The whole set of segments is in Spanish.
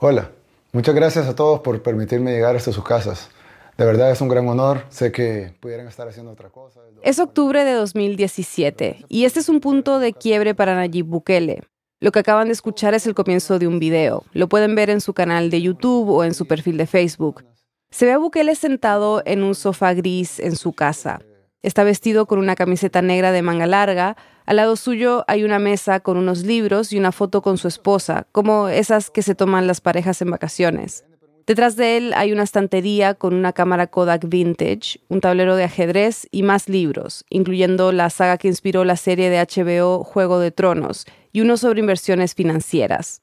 Hola, muchas gracias a todos por permitirme llegar hasta sus casas. De verdad es un gran honor. Sé que pudieran estar haciendo otra cosa. Es octubre de 2017 y este es un punto de quiebre para Nayib Bukele. Lo que acaban de escuchar es el comienzo de un video. Lo pueden ver en su canal de YouTube o en su perfil de Facebook. Se ve a Bukele sentado en un sofá gris en su casa. Está vestido con una camiseta negra de manga larga. Al lado suyo hay una mesa con unos libros y una foto con su esposa, como esas que se toman las parejas en vacaciones. Detrás de él hay una estantería con una cámara Kodak Vintage, un tablero de ajedrez y más libros, incluyendo la saga que inspiró la serie de HBO Juego de Tronos y uno sobre inversiones financieras.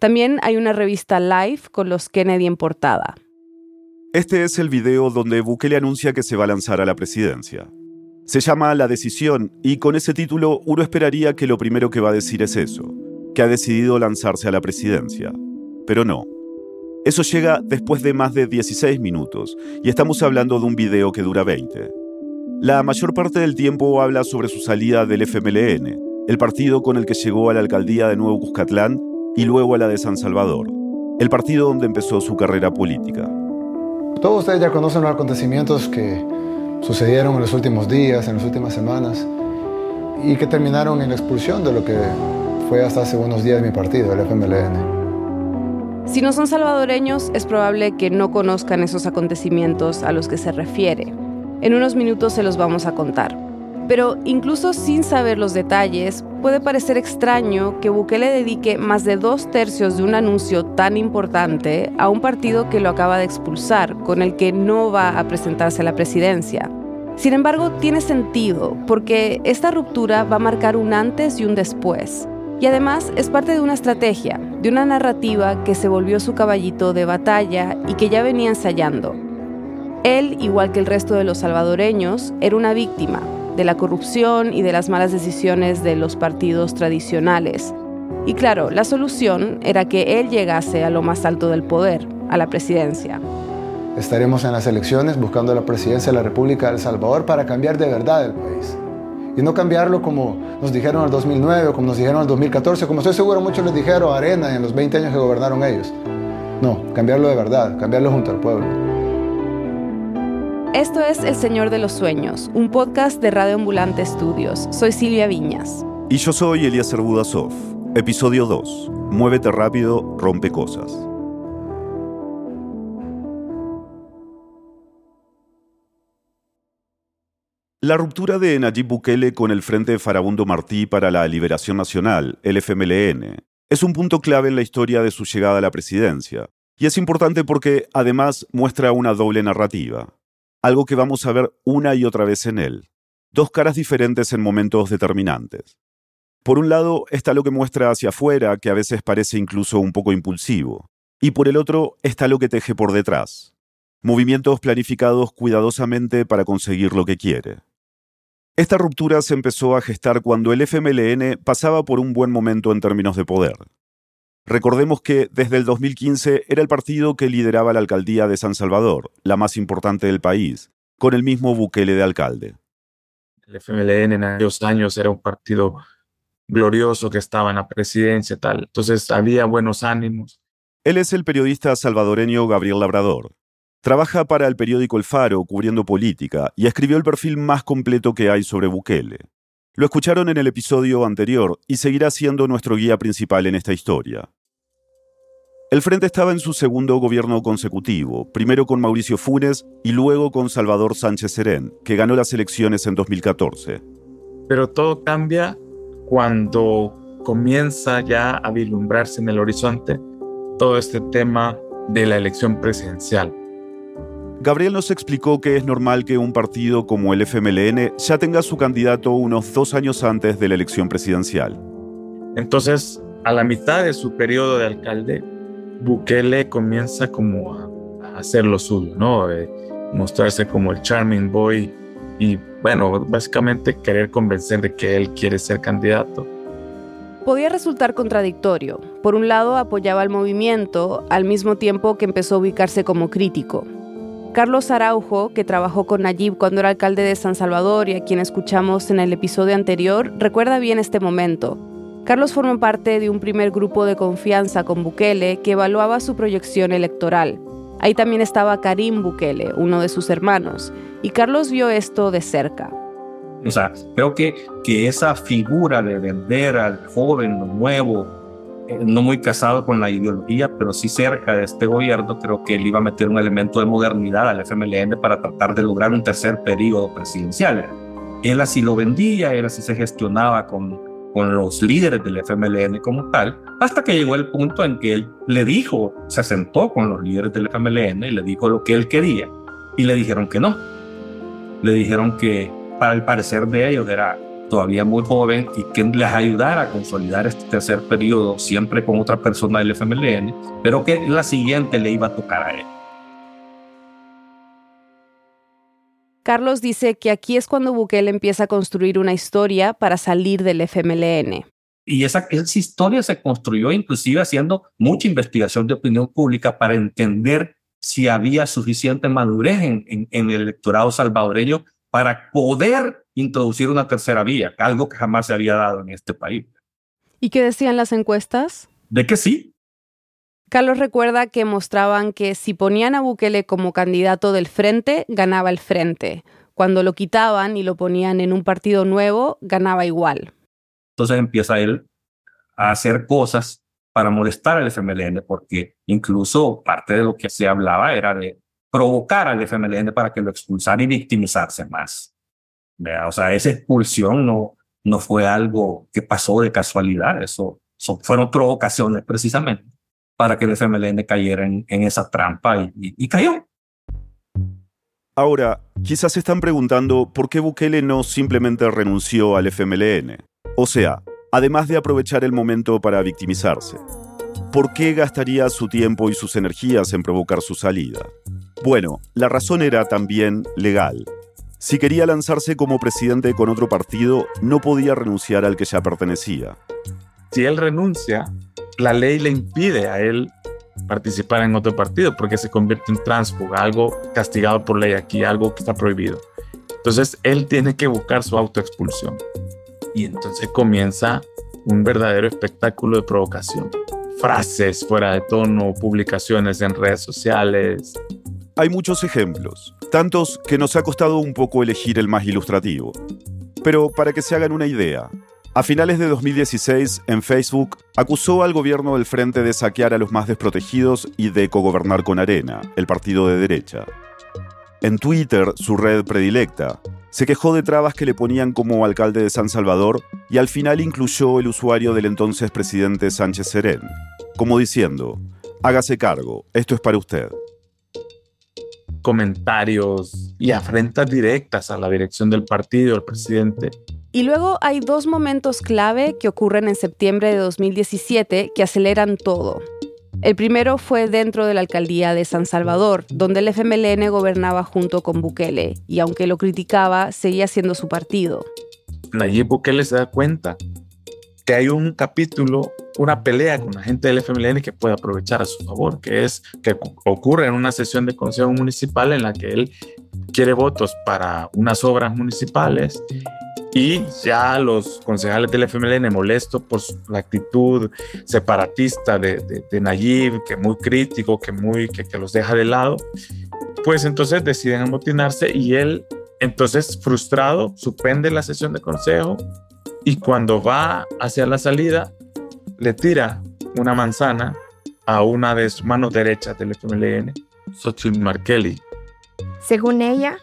También hay una revista Live con los Kennedy en portada. Este es el video donde Bukele anuncia que se va a lanzar a la presidencia. Se llama La decisión y con ese título uno esperaría que lo primero que va a decir es eso, que ha decidido lanzarse a la presidencia. Pero no, eso llega después de más de 16 minutos y estamos hablando de un video que dura 20. La mayor parte del tiempo habla sobre su salida del FMLN, el partido con el que llegó a la alcaldía de Nuevo Cuscatlán y luego a la de San Salvador, el partido donde empezó su carrera política. Todos ustedes ya conocen los acontecimientos que sucedieron en los últimos días, en las últimas semanas, y que terminaron en la expulsión de lo que fue hasta hace unos días mi partido, el FMLN. Si no son salvadoreños, es probable que no conozcan esos acontecimientos a los que se refiere. En unos minutos se los vamos a contar. Pero incluso sin saber los detalles, puede parecer extraño que Bukele dedique más de dos tercios de un anuncio tan importante a un partido que lo acaba de expulsar, con el que no va a presentarse a la presidencia. Sin embargo, tiene sentido, porque esta ruptura va a marcar un antes y un después. Y además es parte de una estrategia, de una narrativa que se volvió su caballito de batalla y que ya venía ensayando. Él, igual que el resto de los salvadoreños, era una víctima de la corrupción y de las malas decisiones de los partidos tradicionales. Y claro, la solución era que él llegase a lo más alto del poder, a la presidencia. Estaremos en las elecciones buscando la presidencia de la República de El Salvador para cambiar de verdad el país y no cambiarlo como nos dijeron en el 2009 o como nos dijeron en el 2014, como estoy seguro muchos les dijeron a Arena en los 20 años que gobernaron ellos. No, cambiarlo de verdad, cambiarlo junto al pueblo. Esto es El Señor de los Sueños, un podcast de Radio Ambulante Estudios. Soy Silvia Viñas. Y yo soy Elías Budasov. Episodio 2. Muévete rápido, rompe cosas. La ruptura de Nayib Bukele con el Frente Farabundo Martí para la Liberación Nacional, el FMLN, es un punto clave en la historia de su llegada a la presidencia. Y es importante porque, además, muestra una doble narrativa. Algo que vamos a ver una y otra vez en él. Dos caras diferentes en momentos determinantes. Por un lado está lo que muestra hacia afuera, que a veces parece incluso un poco impulsivo. Y por el otro está lo que teje por detrás. Movimientos planificados cuidadosamente para conseguir lo que quiere. Esta ruptura se empezó a gestar cuando el FMLN pasaba por un buen momento en términos de poder. Recordemos que desde el 2015 era el partido que lideraba la alcaldía de San Salvador, la más importante del país, con el mismo Bukele de alcalde. El FMLN en aquellos años era un partido glorioso que estaba en la presidencia y tal, entonces había buenos ánimos. Él es el periodista salvadoreño Gabriel Labrador. Trabaja para el periódico El Faro cubriendo política y escribió el perfil más completo que hay sobre Bukele. Lo escucharon en el episodio anterior y seguirá siendo nuestro guía principal en esta historia. El Frente estaba en su segundo gobierno consecutivo, primero con Mauricio Funes y luego con Salvador Sánchez Serén, que ganó las elecciones en 2014. Pero todo cambia cuando comienza ya a vislumbrarse en el horizonte todo este tema de la elección presidencial. Gabriel nos explicó que es normal que un partido como el FMLN ya tenga su candidato unos dos años antes de la elección presidencial. Entonces, a la mitad de su periodo de alcalde, Bukele comienza como a hacer lo suyo, ¿no? Eh, mostrarse como el charming boy y, bueno, básicamente querer convencer de que él quiere ser candidato. Podía resultar contradictorio. Por un lado, apoyaba al movimiento, al mismo tiempo que empezó a ubicarse como crítico. Carlos Araujo, que trabajó con Nayib cuando era alcalde de San Salvador y a quien escuchamos en el episodio anterior, recuerda bien este momento. Carlos formó parte de un primer grupo de confianza con Bukele que evaluaba su proyección electoral. Ahí también estaba Karim Bukele, uno de sus hermanos, y Carlos vio esto de cerca. O sea, creo que, que esa figura de vender al joven, lo nuevo, no muy casado con la ideología, pero sí cerca de este gobierno, creo que él iba a meter un elemento de modernidad al FMLN para tratar de lograr un tercer periodo presidencial. Él así lo vendía, él así se gestionaba con, con los líderes del FMLN como tal, hasta que llegó el punto en que él le dijo, se sentó con los líderes del FMLN y le dijo lo que él quería, y le dijeron que no. Le dijeron que para el parecer de ellos era todavía muy joven y que les ayudara a consolidar este tercer periodo siempre con otra persona del FMLN, pero que la siguiente le iba a tocar a él. Carlos dice que aquí es cuando Bukele empieza a construir una historia para salir del FMLN. Y esa, esa historia se construyó inclusive haciendo mucha investigación de opinión pública para entender si había suficiente madurez en, en el electorado salvadoreño para poder introducir una tercera vía, algo que jamás se había dado en este país. ¿Y qué decían las encuestas? De que sí. Carlos recuerda que mostraban que si ponían a Bukele como candidato del frente, ganaba el frente. Cuando lo quitaban y lo ponían en un partido nuevo, ganaba igual. Entonces empieza él a hacer cosas para molestar al FMLN, porque incluso parte de lo que se hablaba era de provocar al FMLN para que lo expulsara y victimizarse más. O sea, esa expulsión no, no fue algo que pasó de casualidad, eso, fueron provocaciones precisamente para que el FMLN cayera en, esa trampa y, y cayó. Ahora, quizás se están preguntando por qué Bukele no simplemente renunció al FMLN. O sea, además de aprovechar el momento para victimizarse. ¿Por qué gastaría su tiempo y sus energías en provocar su salida? Bueno, la razón era también legal. Si quería lanzarse como presidente con otro partido, no podía renunciar al que ya pertenecía. Si él renuncia, la ley le impide a él participar en otro partido porque se convierte en tránsfuga, algo castigado por ley aquí, algo que está prohibido. Entonces él tiene que buscar su autoexpulsión. Y entonces comienza un verdadero espectáculo de provocación. Frases fuera de tono, publicaciones en redes sociales, hay muchos ejemplos, tantos que nos ha costado un poco elegir el más ilustrativo. Pero para que se hagan una idea, a finales de 2016, en Facebook, acusó al gobierno del Frente de saquear a los más desprotegidos y de cogobernar con Arena, el partido de derecha. En Twitter, su red predilecta, se quejó de trabas que le ponían como alcalde de San Salvador y al final incluyó el usuario del entonces presidente Sánchez Serén, como diciendo, hágase cargo, esto es para usted comentarios y afrentas directas a la dirección del partido, al presidente. Y luego hay dos momentos clave que ocurren en septiembre de 2017 que aceleran todo. El primero fue dentro de la alcaldía de San Salvador, donde el FMLN gobernaba junto con Bukele, y aunque lo criticaba, seguía siendo su partido. Nayib Bukele se da cuenta que hay un capítulo, una pelea con la gente del FMLN que puede aprovechar a su favor, que es que ocurre en una sesión de consejo municipal en la que él quiere votos para unas obras municipales y ya los concejales del FMLN molesto por la actitud separatista de, de, Nayib, que muy crítico, que, muy, que, que los deja de lado, pues entonces deciden amotinarse y él entonces frustrado suspende la sesión de consejo y cuando va hacia la salida, le tira una manzana a una de sus manos derechas del FMLN, Xochitl Markelly. Según ella,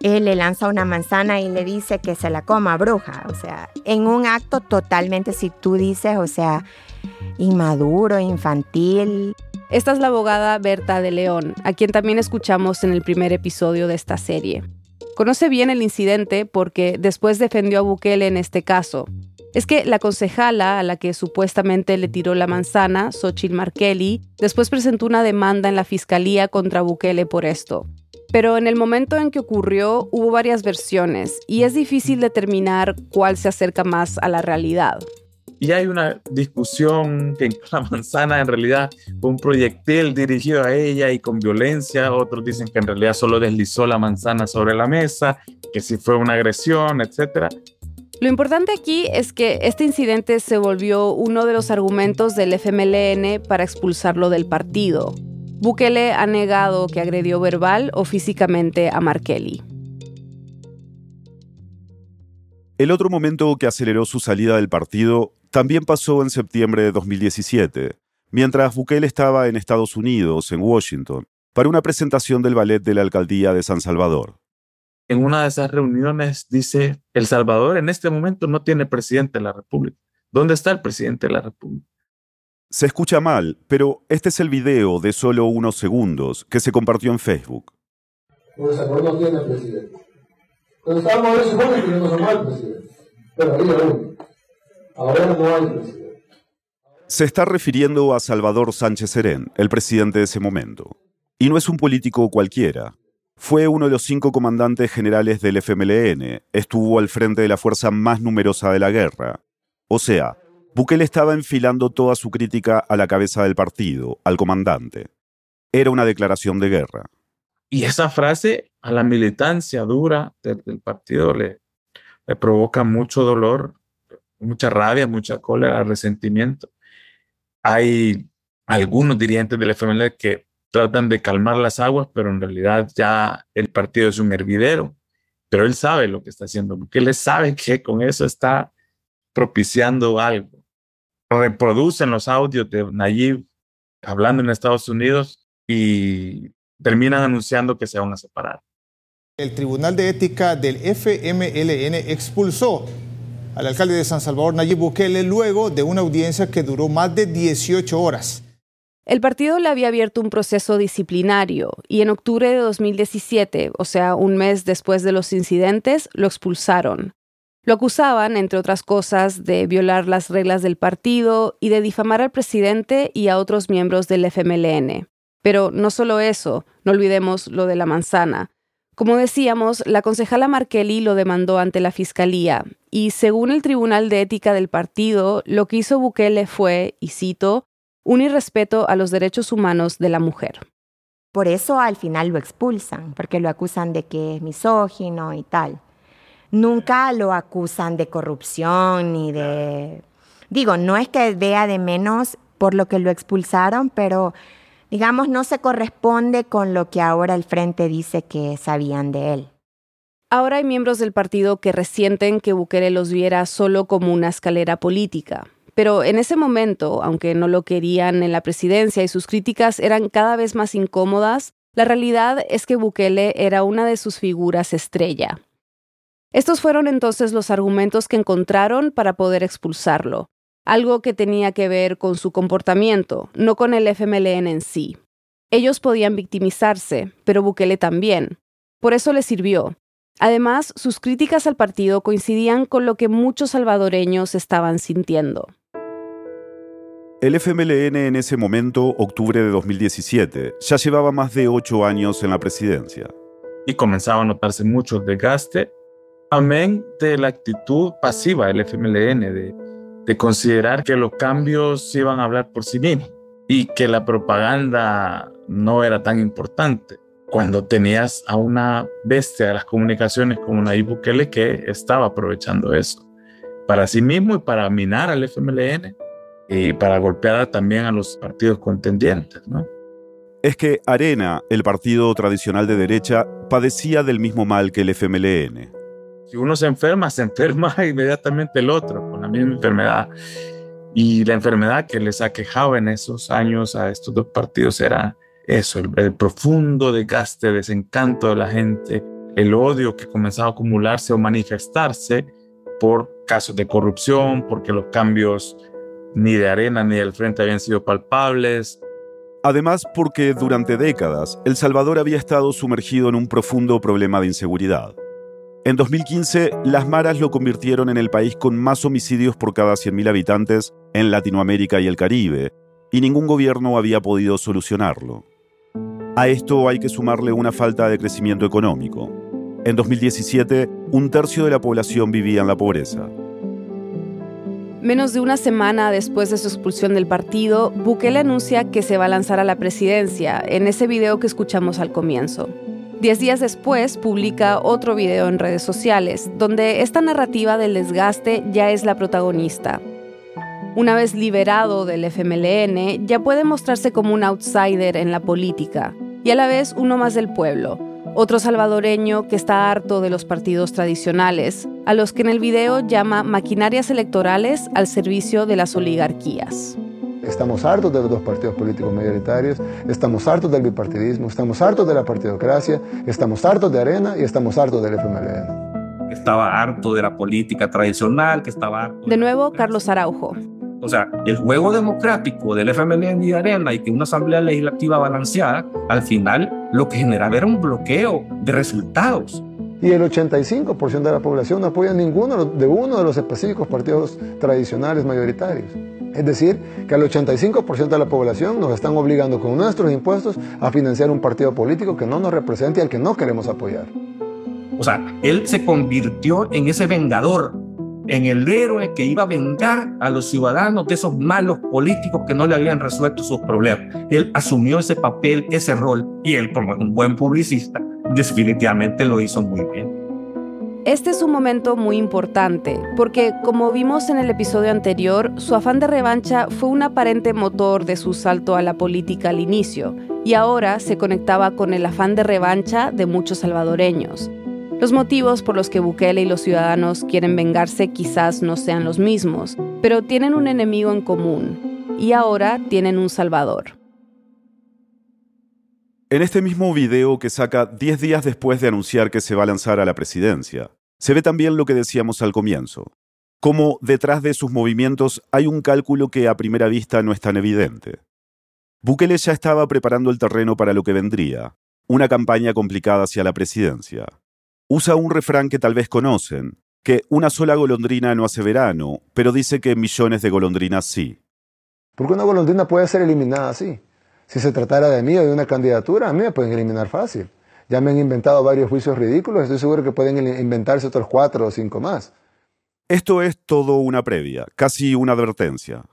él le lanza una manzana y le dice que se la coma bruja. O sea, en un acto totalmente, si tú dices, o sea, inmaduro, infantil. Esta es la abogada Berta de León, a quien también escuchamos en el primer episodio de esta serie. Conoce bien el incidente porque después defendió a Bukele en este caso. Es que la concejala a la que supuestamente le tiró la manzana, Xochitl Markelly, después presentó una demanda en la fiscalía contra Bukele por esto. Pero en el momento en que ocurrió hubo varias versiones y es difícil determinar cuál se acerca más a la realidad. Y hay una discusión que la manzana en realidad fue un proyectil dirigido a ella y con violencia. Otros dicen que en realidad solo deslizó la manzana sobre la mesa, que si fue una agresión, etc. Lo importante aquí es que este incidente se volvió uno de los argumentos del FMLN para expulsarlo del partido. Bukele ha negado que agredió verbal o físicamente a Markelly. El otro momento que aceleró su salida del partido también pasó en septiembre de 2017, mientras Bukele estaba en Estados Unidos, en Washington, para una presentación del ballet de la alcaldía de San Salvador. En una de esas reuniones dice, El Salvador en este momento no tiene presidente de la República. ¿Dónde está el presidente de la República? Se escucha mal, pero este es el video de solo unos segundos que se compartió en Facebook. El Salvador no tiene presidente. Pero estábamos en que no somos el presidente. Pero ahí aún. Ahora no hay presidente. Se está refiriendo a Salvador Sánchez Serén, el presidente de ese momento. Y no es un político cualquiera. Fue uno de los cinco comandantes generales del FMLN, estuvo al frente de la fuerza más numerosa de la guerra. O sea, Bukele estaba enfilando toda su crítica a la cabeza del partido, al comandante. Era una declaración de guerra. Y esa frase a la militancia dura del, partido le, le provoca mucho dolor, mucha rabia, mucha cólera, resentimiento. Hay algunos dirigentes del FMLN que tratan de calmar las aguas, pero en realidad ya el partido es un hervidero. Pero él sabe lo que está haciendo, porque él sabe que con eso está propiciando algo. Reproducen los audios de Nayib hablando en Estados Unidos y terminan anunciando que se van a separar. El Tribunal de Ética del FMLN expulsó al alcalde de San Salvador, Nayib Bukele, luego de una audiencia que duró más de 18 horas. El partido le había abierto un proceso disciplinario y en octubre de 2017, o sea, un mes después de los incidentes, lo expulsaron. Lo acusaban, entre otras cosas, de violar las reglas del partido y de difamar al presidente y a otros miembros del FMLN. Pero no solo eso, no olvidemos lo de la manzana. Como decíamos, la concejala Markelly lo demandó ante la fiscalía y según el Tribunal de Ética del partido, lo que hizo Bukele fue, y cito, un irrespeto a los derechos humanos de la mujer. Por eso al final lo expulsan, porque lo acusan de que es misógino y tal. Nunca lo acusan de corrupción ni de... Digo, no es que vea de menos por lo que lo expulsaron, pero digamos no se corresponde con lo que ahora el Frente dice que sabían de él. Ahora hay miembros del partido que resienten que Bukele los viera solo como una escalera política, pero en ese momento, aunque no lo querían en la presidencia y sus críticas eran cada vez más incómodas, la realidad es que Bukele era una de sus figuras estrella. Estos fueron entonces los argumentos que encontraron para poder expulsarlo, algo que tenía que ver con su comportamiento, no con el FMLN en sí. Ellos podían victimizarse, pero Bukele también. Por eso le sirvió, Además, sus críticas al partido coincidían con lo que muchos salvadoreños estaban sintiendo. El FMLN en ese momento, octubre de 2017, ya llevaba más de ocho años en la presidencia. Y comenzaba a notarse mucho desgaste, amén de la actitud pasiva del FMLN, de, de considerar que los cambios iban a hablar por sí mismos y que la propaganda no era tan importante. Cuando tenías a una bestia de las comunicaciones como Nayib Bukele que estaba aprovechando eso para sí mismo y para minar al FMLN y para golpear también a los partidos contendientes, ¿no? Es que Arena, el partido tradicional de derecha, padecía del mismo mal que el FMLN. Si uno se enferma, se enferma inmediatamente el otro con la misma enfermedad. Y la enfermedad que les ha quejado en esos años a estos dos partidos era eso, el, el profundo desgaste, desencanto de la gente, el odio que comenzaba a acumularse o manifestarse por casos de corrupción, porque los cambios ni de arena ni del frente habían sido palpables. Además, porque durante décadas El Salvador había estado sumergido en un profundo problema de inseguridad. En 2015, las maras lo convirtieron en el país con más homicidios por cada 100.000 habitantes en Latinoamérica y el Caribe, y ningún gobierno había podido solucionarlo. A esto hay que sumarle una falta de crecimiento económico. En 2017, un tercio de la población vivía en la pobreza. Menos de una semana después de su expulsión del partido, Bukele anuncia que se va a lanzar a la presidencia en ese video que escuchamos al comienzo. Diez días después publica otro video en redes sociales, donde esta narrativa del desgaste ya es la protagonista. Una vez liberado del FMLN, ya puede mostrarse como un outsider en la política y a la vez uno más del pueblo, otro salvadoreño que está harto de los partidos tradicionales, a los que en el video llama maquinarias electorales al servicio de las oligarquías. Estamos hartos de los dos partidos políticos mayoritarios, estamos hartos del bipartidismo, estamos hartos de la partidocracia, estamos hartos de Arena y estamos hartos del FMLN. Estaba harto de la política tradicional, que estaba harto... De nuevo, Carlos Araujo. O sea, el juego democrático del FMLN y de Arena y que una asamblea legislativa balanceada, al final lo que generaba era un bloqueo de resultados. Y el 85% de la población no apoya ninguno de uno de los específicos partidos tradicionales mayoritarios. Es decir, que al 85% de la población nos están obligando con nuestros impuestos a financiar un partido político que no nos represente y al que no queremos apoyar. O sea, él se convirtió en ese vengador, en el héroe que iba a vengar a los ciudadanos de esos malos políticos que no le habían resuelto sus problemas. Él asumió ese papel, ese rol, y él como un buen publicista definitivamente lo hizo muy bien. Este es un momento muy importante, porque como vimos en el episodio anterior, su afán de revancha fue un aparente motor de su salto a la política al inicio, y ahora se conectaba con el afán de revancha de muchos salvadoreños. Los motivos por los que Bukele y los ciudadanos quieren vengarse quizás no sean los mismos, pero tienen un enemigo en común, y ahora tienen un salvador. En este mismo video que saca 10 días después de anunciar que se va a lanzar a la presidencia, se ve también lo que decíamos al comienzo, cómo detrás de sus movimientos hay un cálculo que a primera vista no es tan evidente. Bukele ya estaba preparando el terreno para lo que vendría, una campaña complicada hacia la presidencia. Usa un refrán que tal vez conocen, que una sola golondrina no hace verano, pero dice que millones de golondrinas sí. Porque una golondrina puede ser eliminada así. Si se tratara de mí o de una candidatura, a mí me pueden eliminar fácil. Ya me han inventado varios juicios ridículos, estoy seguro que pueden inventarse otros cuatro o cinco más. Esto es todo una previa, casi una advertencia.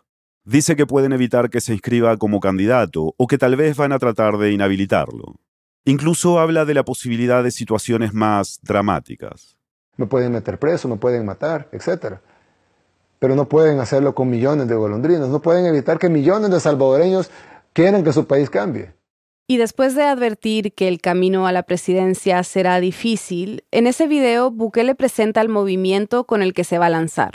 Dice que pueden evitar que se inscriba como candidato o que tal vez van a tratar de inhabilitarlo. Incluso habla de la posibilidad de situaciones más dramáticas. Me pueden meter preso, me pueden matar, etc. Pero no pueden hacerlo con millones de golondrinas, no pueden evitar que millones de salvadoreños quieren que su país cambie. Y después de advertir que el camino a la presidencia será difícil, en ese video Bukele presenta el movimiento con el que se va a lanzar.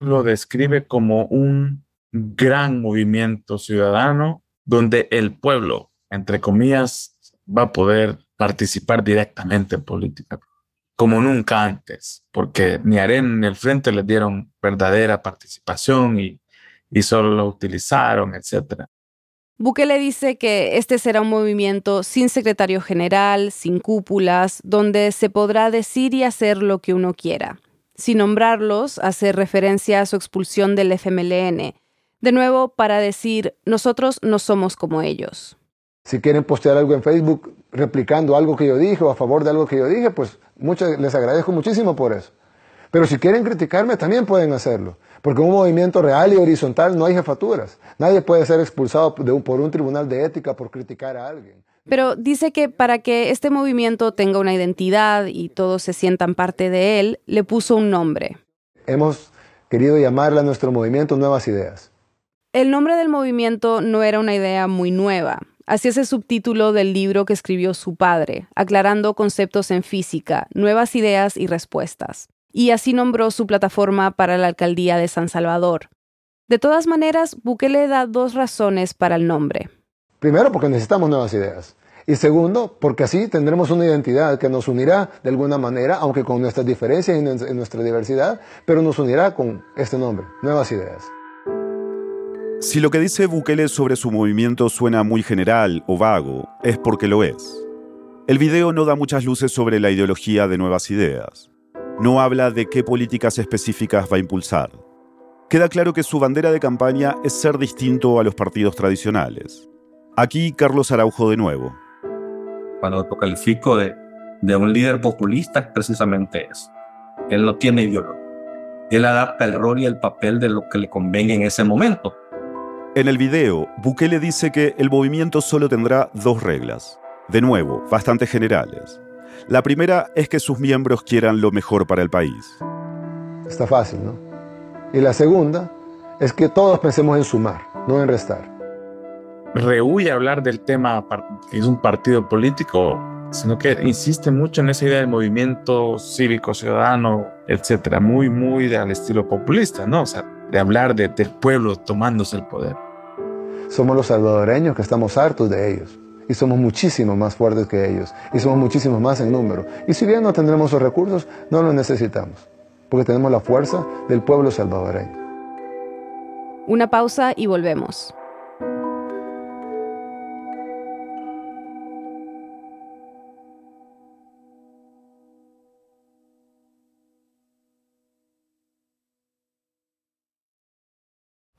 Lo describe como un gran movimiento ciudadano donde el pueblo, entre comillas, va a poder participar directamente en política, como nunca antes, porque ni Arena ni el Frente les dieron verdadera participación y, y solo lo utilizaron, etcétera. Bukele dice que este será un movimiento sin secretario general, sin cúpulas, donde se podrá decir y hacer lo que uno quiera. Sin nombrarlos, hace referencia a su expulsión del FMLN, de nuevo para decir, nosotros no somos como ellos. Si quieren postear algo en Facebook replicando algo que yo dije o a favor de algo que yo dije, pues les agradezco muchísimo por eso. Pero si quieren criticarme, también pueden hacerlo. Porque en un movimiento real y horizontal no hay jefaturas. Nadie puede ser expulsado por un tribunal de ética por criticar a alguien. Pero dice que para que este movimiento tenga una identidad y todos se sientan parte de él, le puso un nombre. Hemos querido llamarle a nuestro movimiento Nuevas Ideas. El nombre del movimiento no era una idea muy nueva. Así es el subtítulo del libro que escribió su padre, aclarando conceptos en física, nuevas ideas y respuestas y así nombró su plataforma para la alcaldía de San Salvador. De todas maneras, Bukele da dos razones para el nombre. Primero, porque necesitamos nuevas ideas. Y segundo, porque así tendremos una identidad que nos unirá de alguna manera, aunque con nuestras diferencias y nuestra diversidad, pero nos unirá con este nombre, Nuevas Ideas. Si lo que dice Bukele sobre su movimiento suena muy general o vago, es porque lo es. El video no da muchas luces sobre la ideología de Nuevas Ideas no habla de qué políticas específicas va a impulsar. Queda claro que su bandera de campaña es ser distinto a los partidos tradicionales. Aquí Carlos Araujo de nuevo. Cuando lo califico de, un líder populista es precisamente eso. Él no tiene ideología. Él adapta el rol y el papel de lo que le convenga en ese momento. En el video, Bukele dice que el movimiento solo tendrá dos reglas. De nuevo, bastante generales. La primera es que sus miembros quieran lo mejor para el país. Está fácil, ¿no? Y la segunda es que todos pensemos en sumar, no en restar. Rehuye hablar del tema que es un partido político, sino que insiste mucho en esa idea de movimiento cívico, ciudadano, etcétera, muy, muy al estilo populista, ¿no? O sea, de hablar de, del pueblo tomándose el poder. Somos los salvadoreños que estamos hartos de ellos y somos muchísimo más fuertes que ellos y somos muchísimo más en número. Y si bien no tendremos los recursos, no los necesitamos, porque tenemos la fuerza del pueblo salvadoreño. Una pausa y volvemos.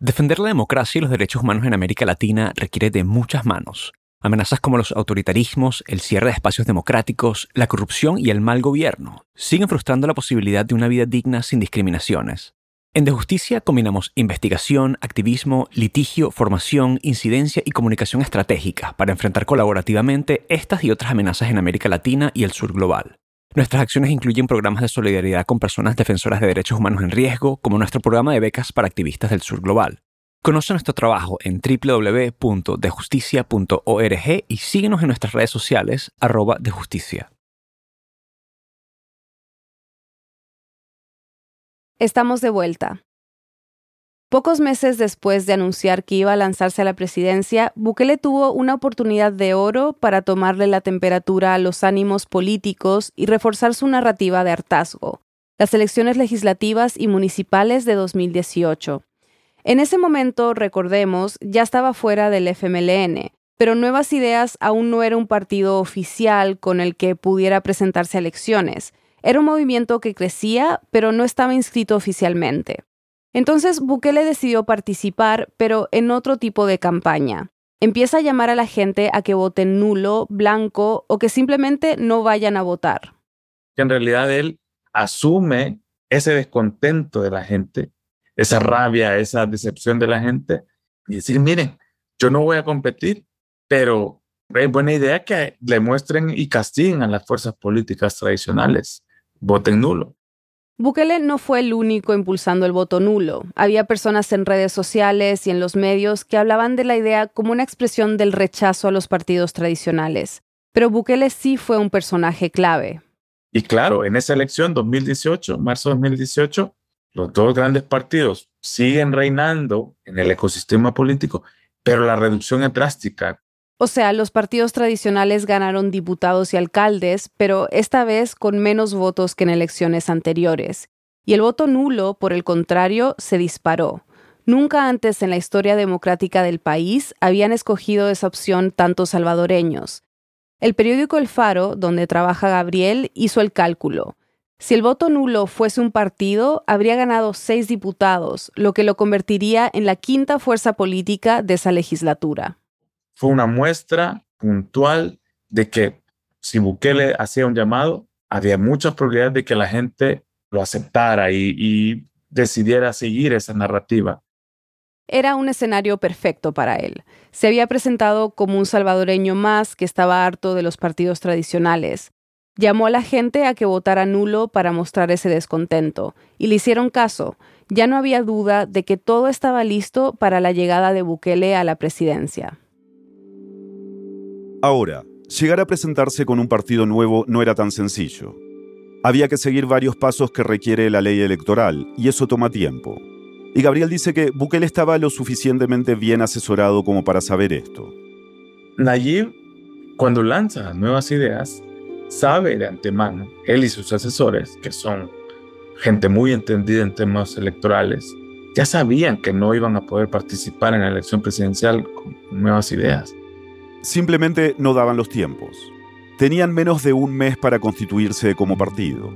Defender la democracia y los derechos humanos en América Latina requiere de muchas manos. Amenazas como los autoritarismos, el cierre de espacios democráticos, la corrupción y el mal gobierno siguen frustrando la posibilidad de una vida digna sin discriminaciones. En De Justicia combinamos investigación, activismo, litigio, formación, incidencia y comunicación estratégica para enfrentar colaborativamente estas y otras amenazas en América Latina y el sur global. Nuestras acciones incluyen programas de solidaridad con personas defensoras de derechos humanos en riesgo, como nuestro programa de becas para activistas del sur global. Conoce nuestro trabajo en www.dejusticia.org y síguenos en nuestras redes sociales arroba de justicia. Estamos de vuelta. Pocos meses después de anunciar que iba a lanzarse a la presidencia, Bukele tuvo una oportunidad de oro para tomarle la temperatura a los ánimos políticos y reforzar su narrativa de hartazgo, las elecciones legislativas y municipales de 2018. En ese momento, recordemos, ya estaba fuera del FMLN, pero Nuevas Ideas aún no era un partido oficial con el que pudiera presentarse a elecciones. Era un movimiento que crecía, pero no estaba inscrito oficialmente. Entonces Bukele decidió participar, pero en otro tipo de campaña. Empieza a llamar a la gente a que voten nulo, blanco o que simplemente no vayan a votar. En realidad él asume ese descontento de la gente, esa rabia, esa decepción de la gente y decir, miren, yo no voy a competir, pero es buena idea que le muestren y castiguen a las fuerzas políticas tradicionales. Voten nulo. Bukele no fue el único impulsando el voto nulo. Había personas en redes sociales y en los medios que hablaban de la idea como una expresión del rechazo a los partidos tradicionales. Pero Bukele sí fue un personaje clave. Y claro, en esa elección 2018, marzo de 2018, los dos grandes partidos siguen reinando en el ecosistema político, pero la reducción es drástica. O sea, los partidos tradicionales ganaron diputados y alcaldes, pero esta vez con menos votos que en elecciones anteriores. Y el voto nulo, por el contrario, se disparó. Nunca antes en la historia democrática del país habían escogido esa opción tantos salvadoreños. El periódico El Faro, donde trabaja Gabriel, hizo el cálculo. Si el voto nulo fuese un partido, habría ganado seis diputados, lo que lo convertiría en la quinta fuerza política de esa legislatura fue una muestra puntual de que si Bukele hacía un llamado, había muchas probabilidades de que la gente lo aceptara y, decidiera seguir esa narrativa. Era un escenario perfecto para él. Se había presentado como un salvadoreño más que estaba harto de los partidos tradicionales. Llamó a la gente a que votara nulo para mostrar ese descontento, y le hicieron caso. Ya no había duda de que todo estaba listo para la llegada de Bukele a la presidencia. Ahora, llegar a presentarse con un partido nuevo no era tan sencillo. Había que seguir varios pasos que requiere la ley electoral, y eso toma tiempo. Y Gabriel dice que Bukele estaba lo suficientemente bien asesorado como para saber esto. Nayib, cuando lanza nuevas ideas, sabe de antemano, él y sus asesores, que son gente muy entendida en temas electorales, ya sabían que no iban a poder participar en la elección presidencial con nuevas ideas. Simplemente no daban los tiempos. Tenían menos de un mes para constituirse como partido.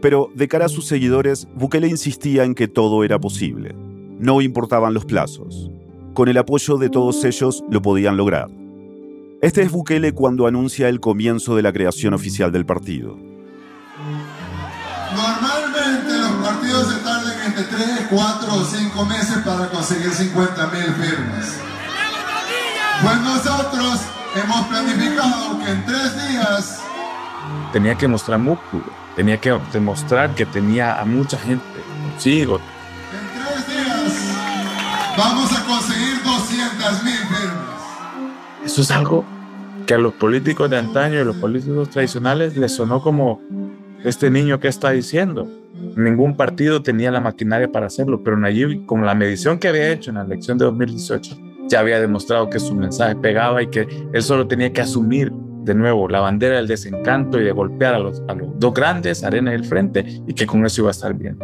Pero de cara a sus seguidores, Bukele insistía en que todo era posible. No importaban los plazos. Con el apoyo de todos ellos lo podían lograr. Este es Bukele cuando anuncia el comienzo de la creación oficial del partido. Normalmente los partidos se tardan entre 3, 4 o 5 meses para conseguir 50 mil firmas. Pues nosotros hemos planificado que en tres días... Tenía que mostrar músculo, tenía que demostrar que tenía a mucha gente consigo. En tres días vamos a conseguir 200 mil firmas. Eso es algo que a los políticos de antaño y los políticos tradicionales les sonó como este niño que está diciendo. Ningún partido tenía la maquinaria para hacerlo, pero Nayib, con la medición que había hecho en la elección de 2018, ya había demostrado que su mensaje pegaba y que él solo tenía que asumir de nuevo la bandera del desencanto y de golpear a los, a los dos grandes, Arena y el Frente, y que con eso iba a estar bien.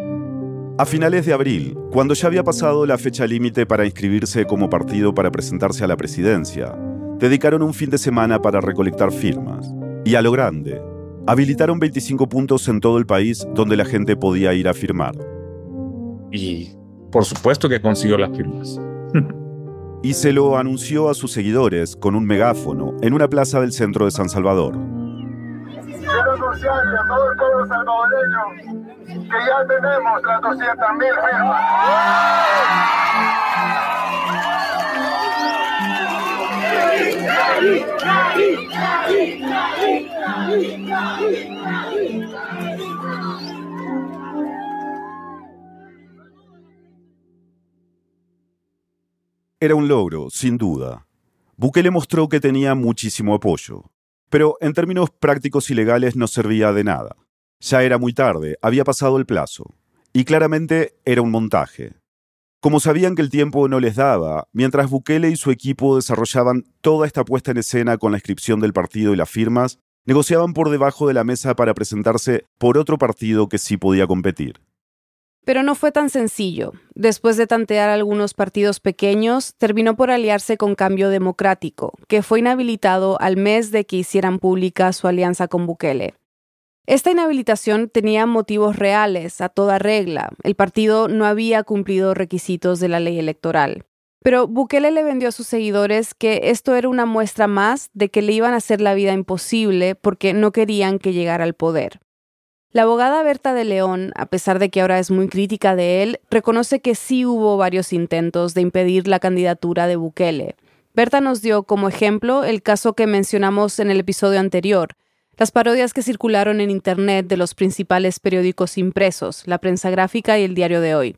A finales de abril, cuando ya había pasado la fecha límite para inscribirse como partido para presentarse a la presidencia, dedicaron un fin de semana para recolectar firmas. Y a lo grande, habilitaron 25 puntos en todo el país donde la gente podía ir a firmar. Y por supuesto que consiguió las firmas. y se lo anunció a sus seguidores con un megáfono en una plaza del centro de San Salvador. Quiero anunciarle a todo el pueblo salvadoreño que ya tenemos las 200.000 firmas. Era un logro, sin duda. Bukele mostró que tenía muchísimo apoyo, pero en términos prácticos y legales no servía de nada. Ya era muy tarde, había pasado el plazo, y claramente era un montaje. Como sabían que el tiempo no les daba, mientras Bukele y su equipo desarrollaban toda esta puesta en escena con la inscripción del partido y las firmas, negociaban por debajo de la mesa para presentarse por otro partido que sí podía competir. Pero no fue tan sencillo. Después de tantear algunos partidos pequeños, terminó por aliarse con Cambio Democrático, que fue inhabilitado al mes de que hicieran pública su alianza con Bukele. Esta inhabilitación tenía motivos reales, a toda regla. El partido no había cumplido requisitos de la ley electoral. Pero Bukele le vendió a sus seguidores que esto era una muestra más de que le iban a hacer la vida imposible porque no querían que llegara al poder. La abogada Berta de León, a pesar de que ahora es muy crítica de él, reconoce que sí hubo varios intentos de impedir la candidatura de Bukele. Berta nos dio como ejemplo el caso que mencionamos en el episodio anterior, las parodias que circularon en Internet de los principales periódicos impresos, la prensa gráfica y el diario de hoy.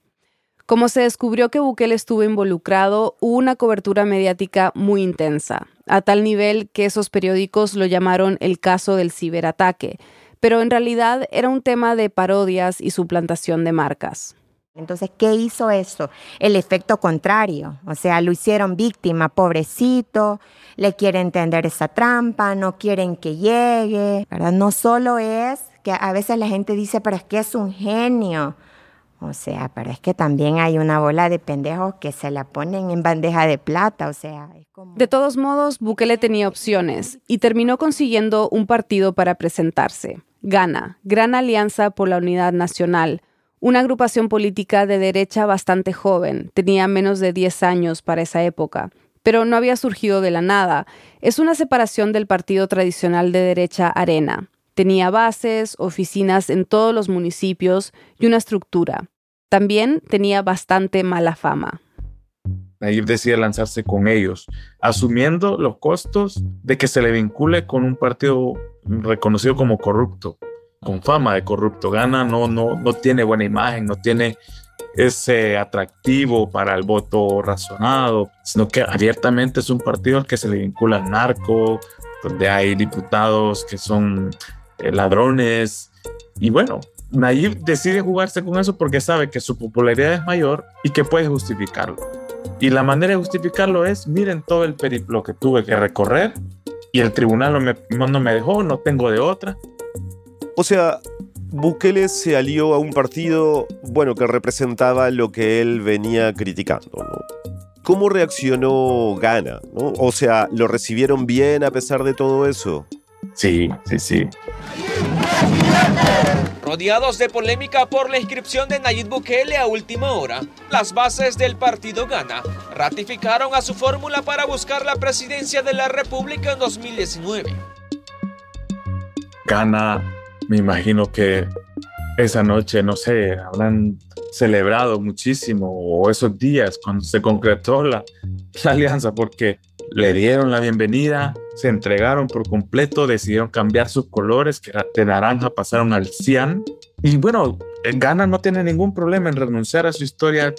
Como se descubrió que Bukele estuvo involucrado, hubo una cobertura mediática muy intensa, a tal nivel que esos periódicos lo llamaron el caso del ciberataque, pero en realidad era un tema de parodias y suplantación de marcas. Entonces, ¿qué hizo eso? El efecto contrario, o sea, lo hicieron víctima, pobrecito, le quieren entender esa trampa, no quieren que llegue, ¿verdad? No solo es que a veces la gente dice, pero es que es un genio, o sea, pero es que también hay una bola de pendejos que se la ponen en bandeja de plata, o sea, es como... De todos modos, Bukele tenía opciones y terminó consiguiendo un partido para presentarse. Gana, Gran Alianza por la Unidad Nacional, una agrupación política de derecha bastante joven, tenía menos de 10 años para esa época, pero no había surgido de la nada. Es una separación del partido tradicional de derecha Arena. Tenía bases, oficinas en todos los municipios y una estructura. También tenía bastante mala fama. Nayib decide lanzarse con ellos, asumiendo los costos de que se le vincule con un partido reconocido como corrupto con fama de corrupto. Gana no, no, no tiene buena imagen, no tiene ese atractivo para el voto razonado, sino que abiertamente es un partido al que se le vincula al narco, donde hay diputados que son eh, ladrones. Y bueno, Nayib decide jugarse con eso porque sabe que su popularidad es mayor y que puede justificarlo. Y la manera de justificarlo es, miren todo el periplo que tuve que recorrer y el tribunal no me, no me dejó, no tengo de otra. O sea, Bukele se alió a un partido, bueno, que representaba lo que él venía criticando, ¿no? ¿Cómo reaccionó Gana? ¿no? O sea, ¿lo recibieron bien a pesar de todo eso? Sí, sí, sí. Rodeados de polémica por la inscripción de Nayib Bukele a última hora, las bases del partido Gana ratificaron a su fórmula para buscar la presidencia de la República en 2019. Gana me imagino que esa noche, no sé, habrán celebrado muchísimo o esos días cuando se concretó la, la alianza porque le dieron la bienvenida se entregaron por completo, decidieron cambiar sus colores, que de naranja pasaron al cian. Y bueno, Ghana no tiene ningún problema en renunciar a su historia,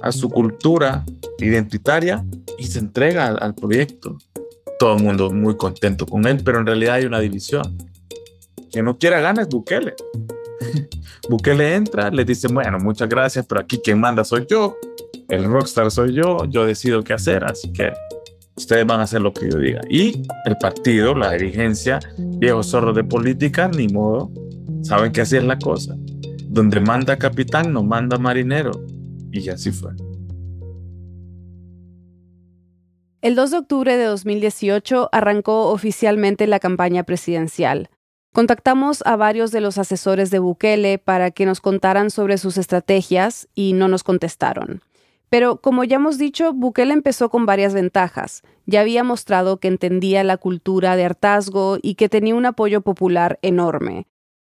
a su cultura identitaria y se entrega al, proyecto. Todo el mundo muy contento con él, pero en realidad hay una división. Quien no quiera ganar es Bukele. Bukele entra, le dice, bueno, muchas gracias, pero aquí quien manda soy yo, el rockstar soy yo, yo decido qué hacer, así que ustedes van a hacer lo que yo diga. Y el partido, la dirigencia, viejos zorros de política, ni modo, saben que así es la cosa. Donde manda capitán, no manda marinero. Y así fue. El 2 de octubre de 2018 arrancó oficialmente la campaña presidencial. Contactamos a varios de los asesores de Bukele para que nos contaran sobre sus estrategias y no nos contestaron. Pero como ya hemos dicho, Bukele empezó con varias ventajas. Ya había mostrado que entendía la cultura de hartazgo y que tenía un apoyo popular enorme.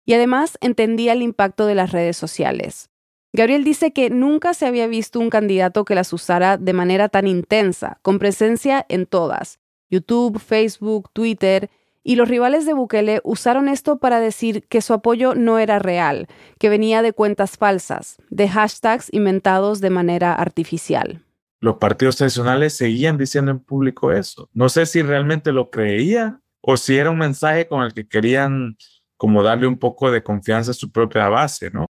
Y además entendía el impacto de las redes sociales. Gabriel dice que nunca se había visto un candidato que las usara de manera tan intensa, con presencia en todas, YouTube, Facebook, Twitter, y los rivales de Bukele usaron esto para decir que su apoyo no era real, que venía de cuentas falsas, de hashtags inventados de manera artificial. Los partidos tradicionales seguían diciendo en público eso. No sé si realmente lo creía o si era un mensaje con el que querían como darle un poco de confianza a su propia base, ¿no?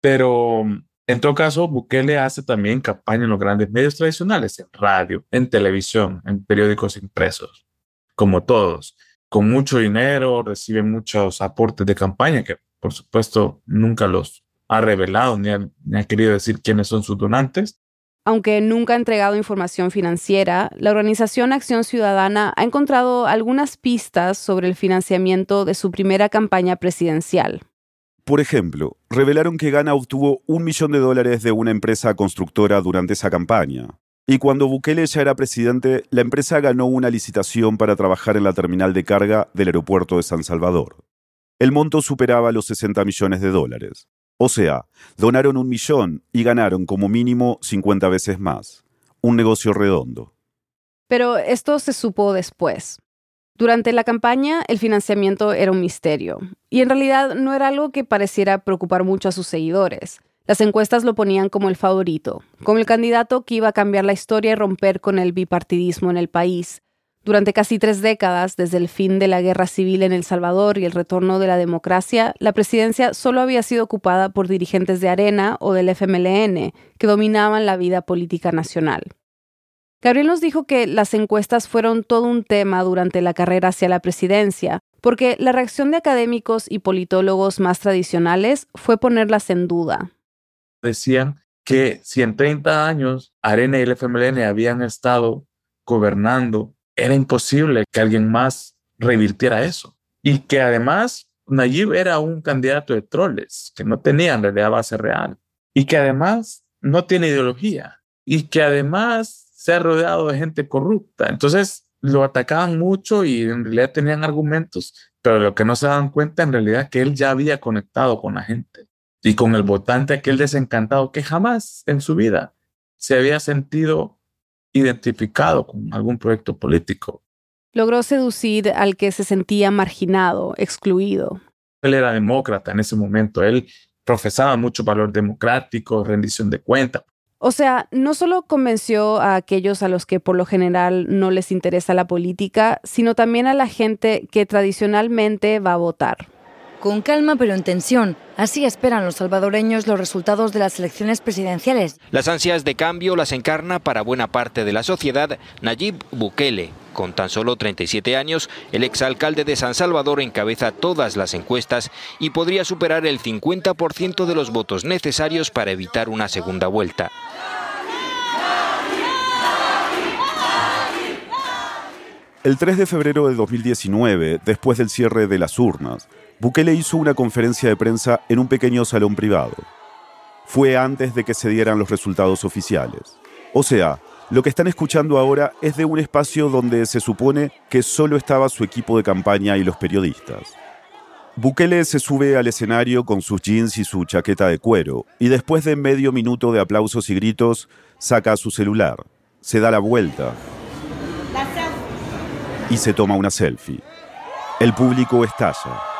Pero en todo caso, Bukele hace también campaña en los grandes medios tradicionales, en radio, en televisión, en periódicos impresos, como todos con mucho dinero, recibe muchos aportes de campaña, que por supuesto nunca los ha revelado ni ha, querido decir quiénes son sus donantes. Aunque nunca ha entregado información financiera, la organización Acción Ciudadana ha encontrado algunas pistas sobre el financiamiento de su primera campaña presidencial. Por ejemplo, revelaron que Gana obtuvo un millón de dólares de una empresa constructora durante esa campaña. Y cuando Bukele ya era presidente, la empresa ganó una licitación para trabajar en la terminal de carga del aeropuerto de San Salvador. El monto superaba los 60 millones de dólares. O sea, donaron un millón y ganaron como mínimo 50 veces más. Un negocio redondo. Pero esto se supo después. Durante la campaña, el financiamiento era un misterio, y en realidad no era algo que pareciera preocupar mucho a sus seguidores. Las encuestas lo ponían como el favorito, como el candidato que iba a cambiar la historia y romper con el bipartidismo en el país. Durante casi tres décadas, desde el fin de la guerra civil en El Salvador y el retorno de la democracia, la presidencia solo había sido ocupada por dirigentes de Arena o del FMLN, que dominaban la vida política nacional. Gabriel nos dijo que las encuestas fueron todo un tema durante la carrera hacia la presidencia, porque la reacción de académicos y politólogos más tradicionales fue ponerlas en duda decían que si en 30 años Arena y el FMLN habían estado gobernando, era imposible que alguien más revirtiera eso. Y que además Nayib era un candidato de troles, que no tenía en realidad base real. Y que además no tiene ideología. Y que además se ha rodeado de gente corrupta. Entonces lo atacaban mucho y en realidad tenían argumentos, pero lo que no se daban cuenta en realidad es que él ya había conectado con la gente y con el votante aquel desencantado que jamás en su vida se había sentido identificado con algún proyecto político. Logró seducir al que se sentía marginado, excluido. Él era demócrata en ese momento, él profesaba mucho valor democrático, rendición de cuentas. O sea, no solo convenció a aquellos a los que por lo general no les interesa la política, sino también a la gente que tradicionalmente va a votar. Con calma pero en tensión, así esperan los salvadoreños los resultados de las elecciones presidenciales. Las ansias de cambio las encarna para buena parte de la sociedad Nayib Bukele. Con tan solo 37 años, el exalcalde de San Salvador encabeza todas las encuestas y podría superar el 50% de los votos necesarios para evitar una segunda vuelta. El 3 de febrero de 2019, después del cierre de las urnas, Bukele hizo una conferencia de prensa en un pequeño salón privado. Fue antes de que se dieran los resultados oficiales. O sea, lo que están escuchando ahora es de un espacio donde se supone que solo estaba su equipo de campaña y los periodistas. Bukele se sube al escenario con sus jeans y su chaqueta de cuero, y después de medio minuto de aplausos y gritos, saca su celular, se da la vuelta y se toma una selfie. El público estalla.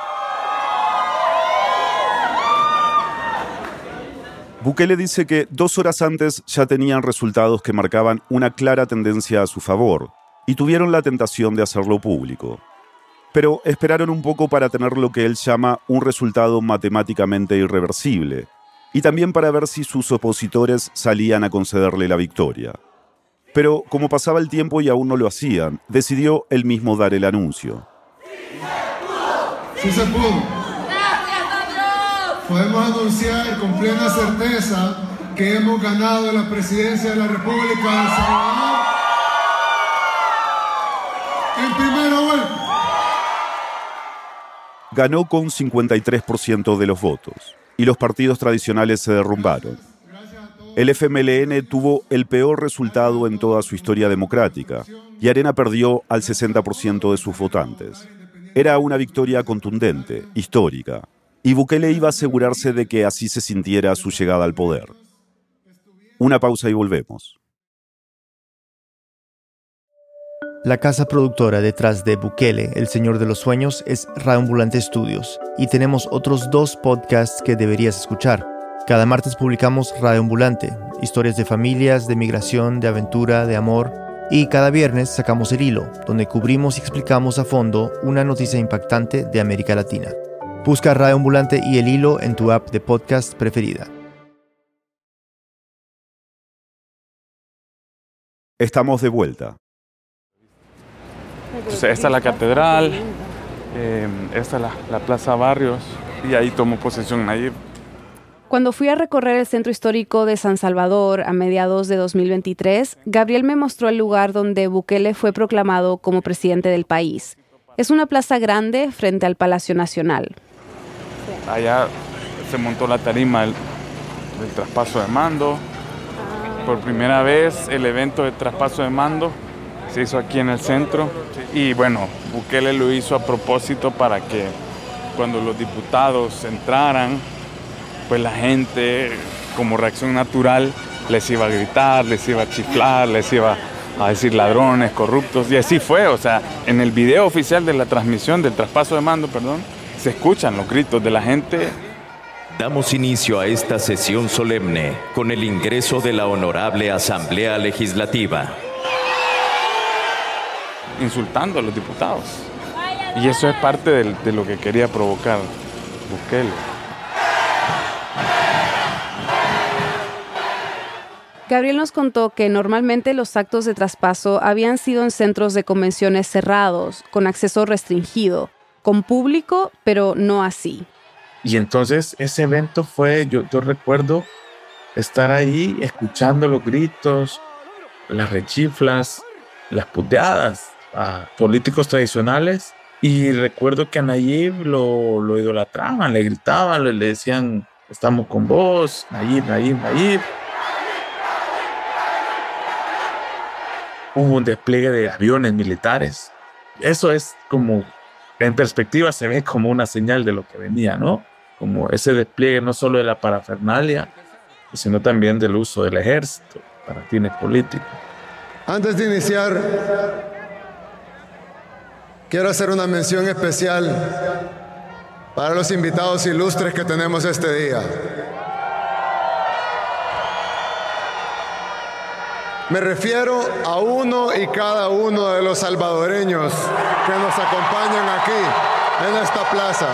Bukele dice que dos horas antes ya tenían resultados que marcaban una clara tendencia a su favor y tuvieron la tentación de hacerlo público. Pero esperaron un poco para tener lo que él llama un resultado matemáticamente irreversible y también para ver si sus opositores salían a concederle la victoria. Pero como pasaba el tiempo y aún no lo hacían, decidió él mismo dar el anuncio. Sí pudo. Podemos anunciar con plena certeza que hemos ganado la presidencia de la República de El Salvador en primera vuelta. Ganó con 53% de los votos y los partidos tradicionales se derrumbaron. El FMLN tuvo el peor resultado en toda su historia democrática y Arena perdió al 60% de sus votantes. Era una victoria contundente, histórica, y Bukele iba a asegurarse de que así se sintiera su llegada al poder. Una pausa y volvemos. La casa productora detrás de Bukele, El Señor de los Sueños, es Raambulante Studios, y tenemos otros dos podcasts que deberías escuchar. Cada martes publicamos Radioambulante, historias de familias, de migración, de aventura, de amor, y cada viernes sacamos El Hilo, donde cubrimos y explicamos a fondo una noticia impactante de América Latina. Busca Radioambulante y El Hilo en tu app de podcast preferida. Estamos de vuelta. Entonces, esta es la catedral, eh, esta es la, la, Plaza Barrios y ahí tomó posesión Nayib. Cuando fui a recorrer el centro histórico de San Salvador a mediados de 2023, Gabriel me mostró el lugar donde Bukele fue proclamado como presidente del país. Es una plaza grande frente al Palacio Nacional. Allá se montó la tarima del, del traspaso de mando. Por primera vez el evento de traspaso de mando se hizo aquí en el centro. Y bueno, Bukele lo hizo a propósito para que cuando los diputados entraran, pues la gente como reacción natural les iba a gritar, les iba a chiflar, les iba a decir ladrones, corruptos. Y así fue, o sea, en el video oficial de la transmisión del traspaso de mando, perdón, se escuchan los gritos de la gente Damos inicio a esta sesión solemne con el ingreso de la Honorable Asamblea Legislativa. Insultando a los diputados. Y eso es parte de, de lo que quería provocar Bukele. Gabriel nos contó que normalmente los actos de traspaso habían sido en centros de convenciones cerrados, con acceso restringido, con público, pero no así. Y entonces ese evento fue, yo, yo recuerdo estar ahí escuchando los gritos, las rechiflas, las puteadas a políticos tradicionales. Y recuerdo que a Nayib lo, lo idolatraban, le gritaban, le, le decían, estamos con vos, Nayib, Nayib, Nayib. Hubo un despliegue de aviones militares. Eso es como, en perspectiva se ve como una señal de lo que venía, ¿no? como ese despliegue no solo de la parafernalia, sino también del uso del ejército para fines políticos. Antes de iniciar, quiero hacer una mención especial para los invitados ilustres que tenemos este día. Me refiero a uno y cada uno de los salvadoreños que nos acompañan aquí en esta plaza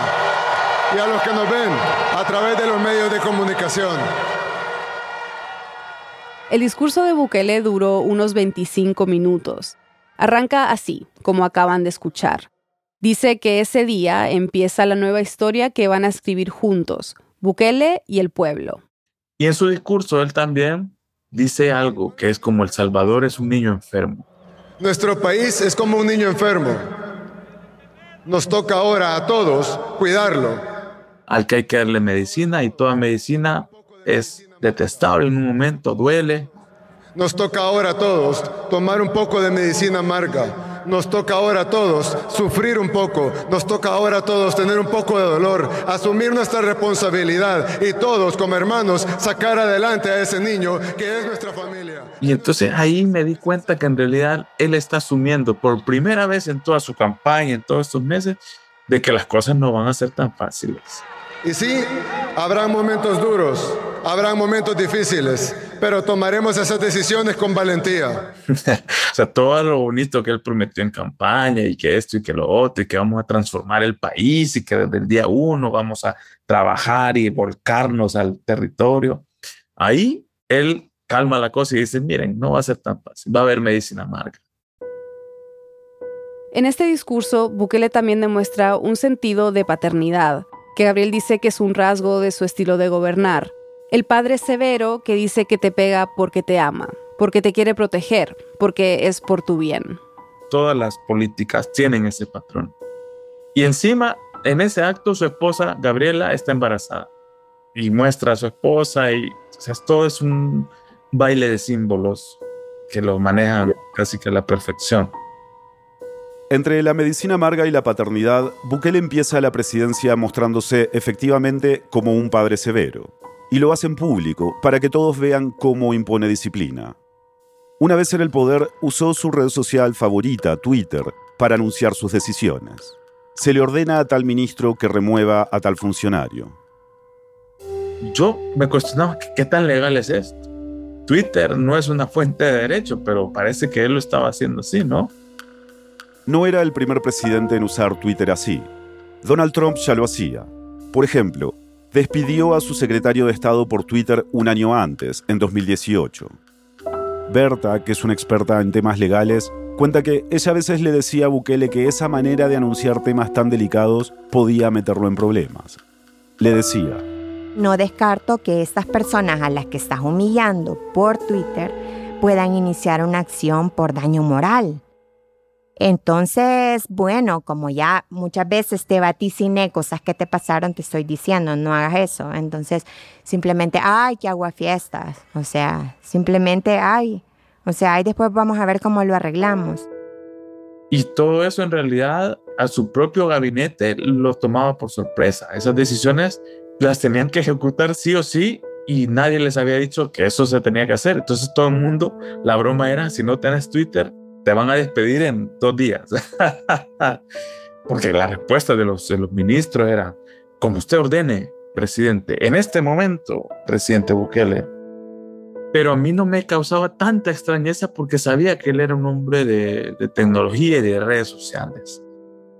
y a los que nos ven a través de los medios de comunicación. El discurso de Bukele duró unos 25 minutos. Arranca así, como acaban de escuchar. Dice que ese día empieza la nueva historia que van a escribir juntos, Bukele y el pueblo. Y en su discurso él también dice algo que es como El Salvador es un niño enfermo. Nuestro país es como un niño enfermo. Nos toca ahora a todos cuidarlo, al que hay que darle medicina y toda medicina es detestable en un momento, duele. Nos toca ahora a todos tomar un poco de medicina amarga. Nos toca ahora a todos sufrir un poco, nos toca ahora a todos tener un poco de dolor, asumir nuestra responsabilidad y todos como hermanos sacar adelante a ese niño que es nuestra familia. Y entonces ahí me di cuenta que en realidad él está asumiendo por primera vez en toda su campaña, en todos estos meses, de que las cosas no van a ser tan fáciles. Y sí, habrá momentos duros, habrá momentos difíciles, pero tomaremos esas decisiones con valentía. o sea, todo lo bonito que él prometió en campaña y que esto y que lo otro y que vamos a transformar el país y que desde el día uno vamos a trabajar y volcarnos al territorio. Ahí él calma la cosa y dice, miren, no va a ser tan fácil, va a haber medicina amarga. En este discurso, Bukele también demuestra un sentido de paternidad, que Gabriel dice que es un rasgo de su estilo de gobernar. El padre severo que dice que te pega porque te ama, porque te quiere proteger, porque es por tu bien. Todas las políticas tienen ese patrón. Y encima, en ese acto, su esposa, Gabriela, está embarazada. Y muestra a su esposa y o sea, todo es un baile de símbolos que lo manejan casi que a la perfección. Entre la medicina amarga y la paternidad, Bukele empieza la presidencia mostrándose efectivamente como un padre severo, y lo hace en público para que todos vean cómo impone disciplina. Una vez en el poder, usó su red social favorita, Twitter, para anunciar sus decisiones. Se le ordena a tal ministro que remueva a tal funcionario. Yo me cuestionaba qué tan legal es esto. Twitter no es una fuente de derecho, pero parece que él lo estaba haciendo así, ¿no? No era el primer presidente en usar Twitter así. Donald Trump ya lo hacía. Por ejemplo, despidió a su secretario de Estado por Twitter un año antes, en 2018. Berta, que es una experta en temas legales, cuenta que ella a veces le decía a Bukele que esa manera de anunciar temas tan delicados podía meterlo en problemas. Le decía, no descarto que estas personas a las que estás humillando por Twitter puedan iniciar una acción por daño moral. Entonces, bueno, como ya muchas veces te vaticiné cosas que te pasaron, te estoy diciendo, no hagas eso. Entonces, simplemente, ay, que agua fiestas. O sea, simplemente, ay. O sea, ahí después vamos a ver cómo lo arreglamos. Y todo eso en realidad a su propio gabinete lo tomaba por sorpresa. Esas decisiones las tenían que ejecutar sí o sí y nadie les había dicho que eso se tenía que hacer. Entonces todo el mundo, la broma era, si no tienes Twitter, te van a despedir en dos días. Porque la respuesta de los, de los ministros era, como usted ordene, presidente, en este momento, presidente Bukele. Pero a mí no me causaba tanta extrañeza porque sabía que él era un hombre de, de tecnología y de redes sociales.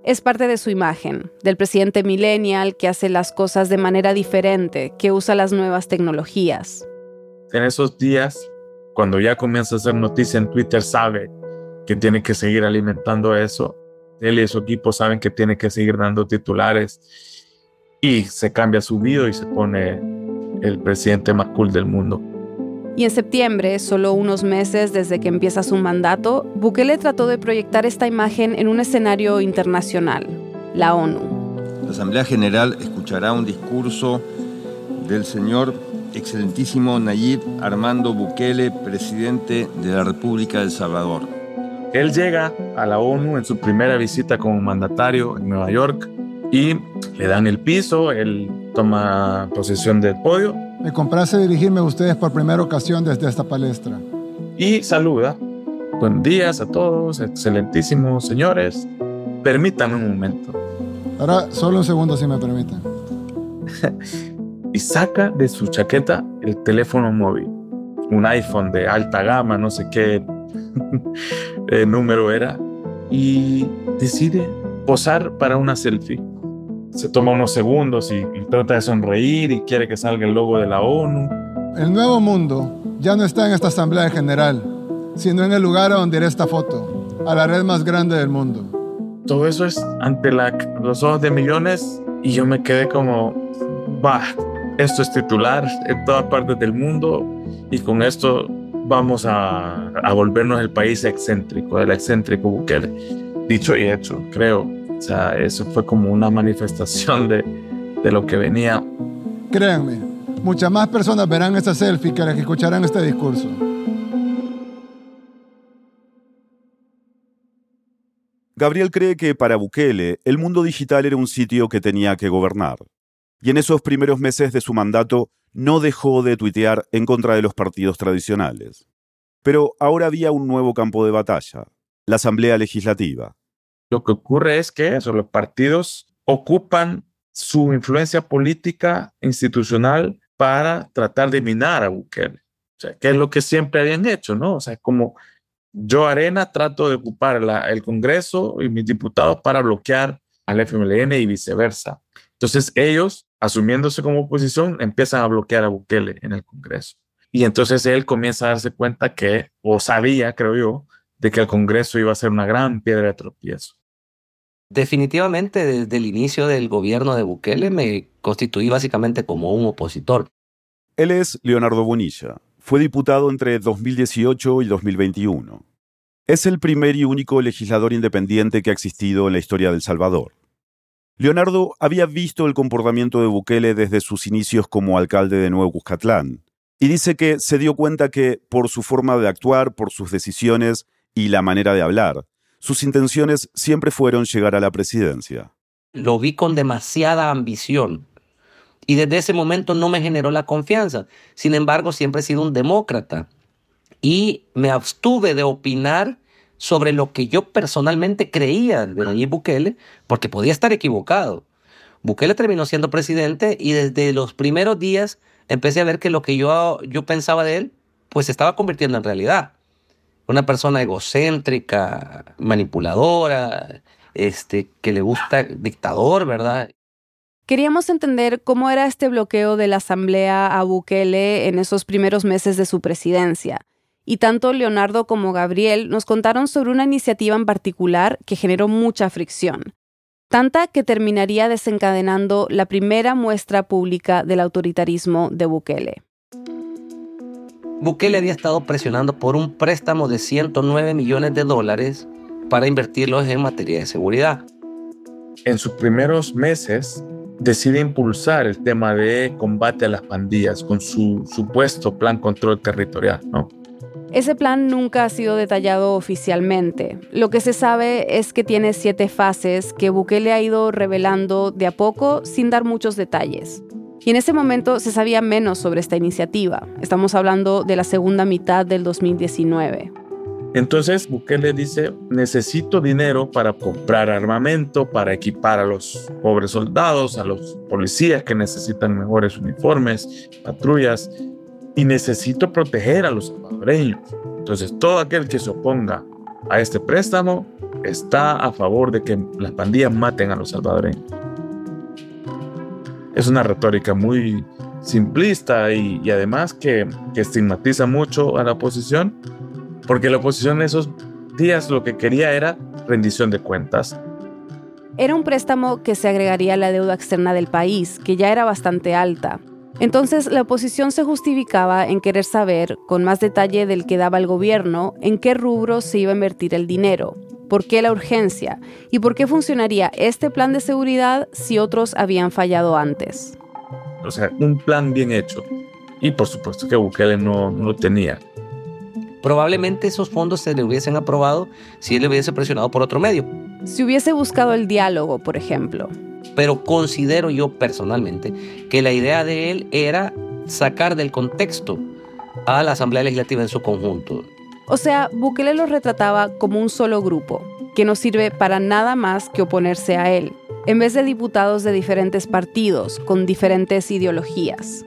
Es parte de su imagen, del presidente millennial que hace las cosas de manera diferente, que usa las nuevas tecnologías. En esos días, cuando ya comienza a hacer noticia en Twitter, sabe que tiene que seguir alimentando eso. Él y su equipo saben que tiene que seguir dando titulares y se cambia su video y se pone el presidente más cool del mundo. Y en septiembre, solo unos meses desde que empieza su mandato, Bukele trató de proyectar esta imagen en un escenario internacional, la ONU. La Asamblea General escuchará un discurso del señor excelentísimo Nayib Armando Bukele, presidente de la República de El Salvador. Él llega a la ONU en su primera visita como mandatario en Nueva York y le dan el piso, él toma posesión del podio me complace dirigirme a ustedes por primera ocasión desde esta palestra. Y saluda. Buen días a todos, excelentísimos señores. Permítanme un momento. Ahora, solo un segundo si me permiten. y saca de su chaqueta el teléfono móvil. Un iPhone de alta gama, no sé qué eh, número era. Y decide posar para una selfie se toma unos segundos y, trata de sonreír y quiere que salga el logo de la ONU. El nuevo mundo ya no está en esta Asamblea General, sino en el lugar donde irá esta foto, a la red más grande del mundo. Todo eso es ante los ojos de millones y yo me quedé como, va, esto es titular en todas partes del mundo y con esto vamos a, a volvernos el país excéntrico, el excéntrico Bukele. Dicho y hecho, creo. O sea, eso fue como una manifestación de, de lo que venía. Créanme, muchas más personas verán esta selfie que las que escucharán este discurso. Gabriel cree que para Bukele el mundo digital era un sitio que tenía que gobernar. Y en esos primeros meses de su mandato no dejó de tuitear en contra de los partidos tradicionales. Pero ahora había un nuevo campo de batalla, la Asamblea Legislativa. Lo que ocurre es que los partidos ocupan su influencia política institucional para tratar de minar a Bukele. O sea, que es lo que siempre habían hecho, ¿no? O sea, como yo, Arena, trato de ocupar el Congreso y mis diputados para bloquear al FMLN y viceversa. Entonces ellos, asumiéndose como oposición, empiezan a bloquear a Bukele en el Congreso. Y entonces él comienza a darse cuenta que, o sabía, creo yo, de que el Congreso iba a ser una gran piedra de tropiezo. Definitivamente, desde el inicio del gobierno de Bukele me constituí básicamente como un opositor. Él es Leonardo Bonilla. Fue diputado entre 2018 y 2021. Es el primer y único legislador independiente que ha existido en la historia del Salvador. Leonardo había visto el comportamiento de Bukele desde sus inicios como alcalde de Nuevo Cuscatlán, y dice que se dio cuenta que, por su forma de actuar, por sus decisiones y la manera de hablar, sus intenciones siempre fueron llegar a la presidencia. Lo vi con demasiada ambición y desde ese momento no me generó la confianza. Sin embargo, siempre he sido un demócrata y me abstuve de opinar sobre lo que yo personalmente creía de Nayib Bukele, porque podía estar equivocado. Bukele terminó siendo presidente y desde los primeros días empecé a ver que lo que yo, yo pensaba de él, pues se estaba convirtiendo en realidad una persona egocéntrica, manipuladora, este, que le gusta dictador, ¿verdad? Queríamos entender cómo era este bloqueo de la Asamblea a Bukele en esos primeros meses de su presidencia. Y tanto Leonardo como Gabriel nos contaron sobre una iniciativa en particular que generó mucha fricción, tanta que terminaría desencadenando la primera muestra pública del autoritarismo de Bukele. Bukele había estado presionando por un préstamo de 109 millones de dólares para invertirlos en materia de seguridad. En sus primeros meses decide impulsar el tema de combate a las pandillas con su supuesto plan control territorial, ¿no? Ese plan nunca ha sido detallado oficialmente. Lo que se sabe es que tiene siete fases que Bukele ha ido revelando de a poco sin dar muchos detalles. Y en ese momento se sabía menos sobre esta iniciativa. Estamos hablando de la segunda mitad del 2019. Entonces Bukele dice, necesito dinero para comprar armamento, para equipar a los pobres soldados, a los policías que necesitan mejores uniformes, patrullas, y necesito proteger a los salvadoreños. Entonces todo aquel que se oponga a este préstamo está a favor de que las pandillas maten a los salvadoreños es una retórica muy simplista y, además que, estigmatiza mucho a la oposición, porque la oposición en esos días lo que quería era rendición de cuentas. Era un préstamo que se agregaría a la deuda externa del país, que ya era bastante alta. Entonces la oposición se justificaba en querer saber, con más detalle del que daba el gobierno, en qué rubro se iba a invertir el dinero, por qué la urgencia y por qué funcionaría este plan de seguridad si otros habían fallado antes. O sea, un plan bien hecho. Y por supuesto que Bukele no, no tenía. Probablemente esos fondos se le hubiesen aprobado si él le hubiese presionado por otro medio. Si hubiese buscado el diálogo, por ejemplo. Pero considero yo personalmente que la idea de él era sacar del contexto a la Asamblea Legislativa en su conjunto. O sea, Bukele lo retrataba como un solo grupo, que no sirve para nada más que oponerse a él, en vez de diputados de diferentes partidos, con diferentes ideologías.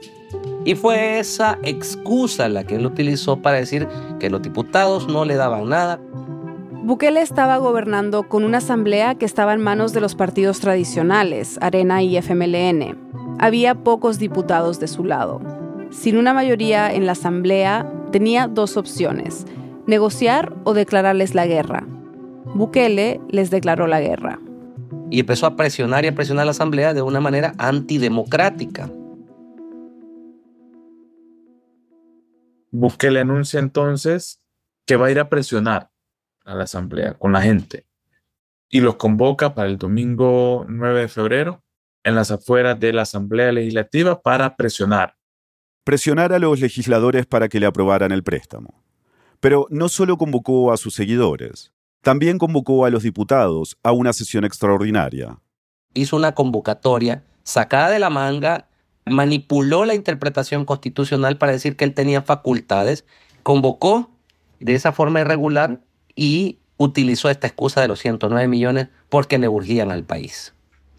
Y fue esa excusa la que él utilizó para decir que los diputados no le daban nada. Bukele estaba gobernando con una asamblea que estaba en manos de los partidos tradicionales, Arena y FMLN. Había pocos diputados de su lado. Sin una mayoría en la asamblea, tenía dos opciones, negociar o declararles la guerra. Bukele les declaró la guerra. Y empezó a presionar y a presionar a la Asamblea de una manera antidemocrática. Bukele anuncia entonces que va a ir a presionar a la Asamblea con la gente y los convoca para el domingo 9 de febrero en las afueras de la Asamblea Legislativa para presionar. Presionar a los legisladores para que le aprobaran el préstamo. Pero no solo convocó a sus seguidores. También convocó a los diputados a una sesión extraordinaria. Hizo una convocatoria sacada de la manga, manipuló la interpretación constitucional para decir que él tenía facultades, convocó de esa forma irregular y utilizó esta excusa de los 109 millones porque le urgían al país.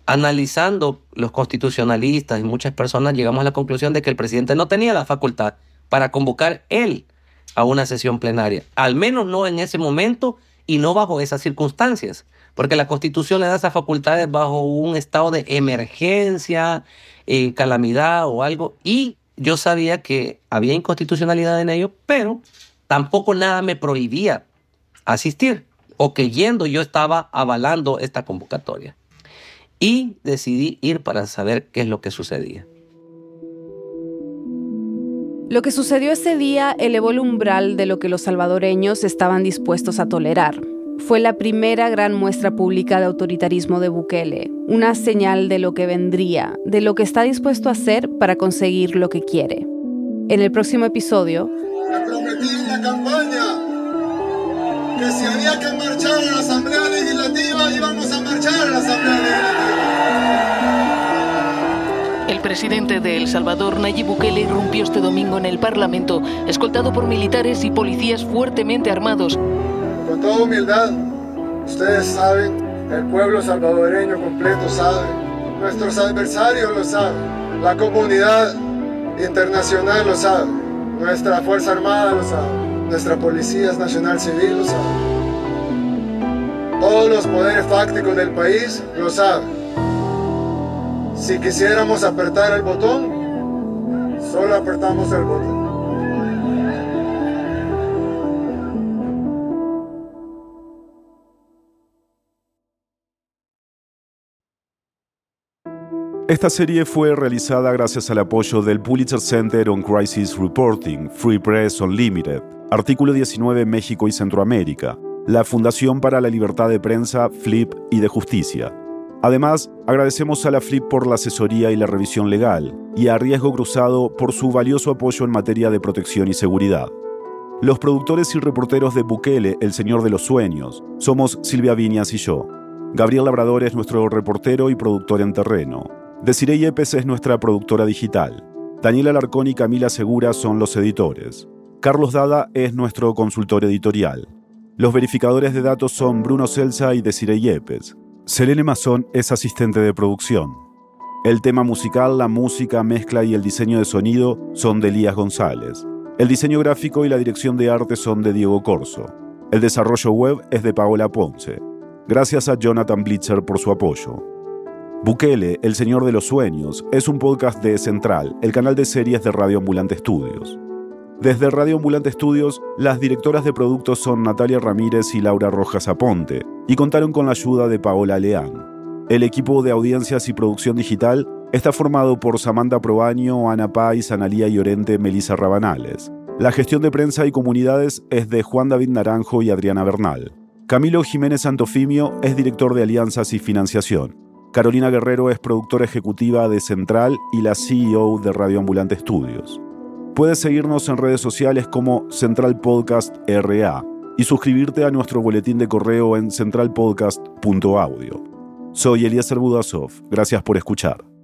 Analizando los constitucionalistas y muchas personas llegamos a la conclusión de que el presidente no tenía la facultad para convocar él a una sesión plenaria, al menos no en ese momento y no bajo esas circunstancias, porque la Constitución le da esas facultades bajo un estado de emergencia, eh, calamidad o algo, y yo sabía que había inconstitucionalidad en ello, pero tampoco nada me prohibía asistir, o que yendo yo estaba avalando esta convocatoria. Y decidí ir para saber qué es lo que sucedía. Lo que sucedió ese día elevó el umbral de lo que los salvadoreños estaban dispuestos a tolerar. Fue la primera gran muestra pública de autoritarismo de Bukele, una señal de lo que vendría, de lo que está dispuesto a hacer para conseguir lo que quiere. En el próximo episodio... la campaña que si había que marchar a la Asamblea Legislativa, íbamos a marchar a la Asamblea Legislativa. El presidente de El Salvador, Nayib Bukele, irrumpió este domingo en el Parlamento, escoltado por militares y policías fuertemente armados. Con toda humildad, ustedes saben, el pueblo salvadoreño completo sabe, nuestros adversarios lo saben, la comunidad internacional lo sabe, nuestra Fuerza Armada lo sabe, nuestra Policía Nacional Civil lo sabe. Todos los poderes fácticos del país lo saben. Si quisiéramos apretar el botón, solo apretamos el botón. Esta serie fue realizada gracias al apoyo del Pulitzer Center on Crisis Reporting, Free Press Unlimited, Artículo 19 México y Centroamérica, la Fundación para la Libertad de Prensa, FLIP y de Justicia. Además, agradecemos a la FLIP por la asesoría y la revisión legal, y a Riesgo Cruzado por su valioso apoyo en materia de protección y seguridad. Los productores y reporteros de Bukele, El Señor de los Sueños, somos Silvia Viñas y yo. Gabriel Labrador es nuestro reportero y productor en terreno. Desiree Yepes es nuestra productora digital. Daniela Alarcón y Camila Segura son los editores. Carlos Dada es nuestro consultor editorial. Los verificadores de datos son Bruno Celsa y Desiree Yepes. Selene Mazón es asistente de producción. El tema musical, la música, mezcla y el diseño de sonido son de Elías González. El diseño gráfico y la dirección de arte son de Diego Corso. El desarrollo web es de Paola Ponce. Gracias a Jonathan Blitzer por su apoyo. Bukele, El Señor de los Sueños, es un podcast de Central, el canal de series de Radio Ambulante Estudios. Desde Radio Ambulante Estudios, las directoras de productos son Natalia Ramírez y Laura Rojas Aponte, y contaron con la ayuda de Paola Leán. El equipo de audiencias y producción digital está formado por Samantha Probaño, Ana Pais, Analía Llorente, Melissa Rabanales. La gestión de prensa y comunidades es de Juan David Naranjo y Adriana Bernal. Camilo Jiménez Santofimio es director de alianzas y financiación. Carolina Guerrero es productora ejecutiva de Central y la CEO de Radio Ambulante Estudios. Puedes seguirnos en redes sociales como Central Podcast RA y suscribirte a nuestro boletín de correo en centralpodcast.audio. Soy Eliezer Budasov. Gracias por escuchar.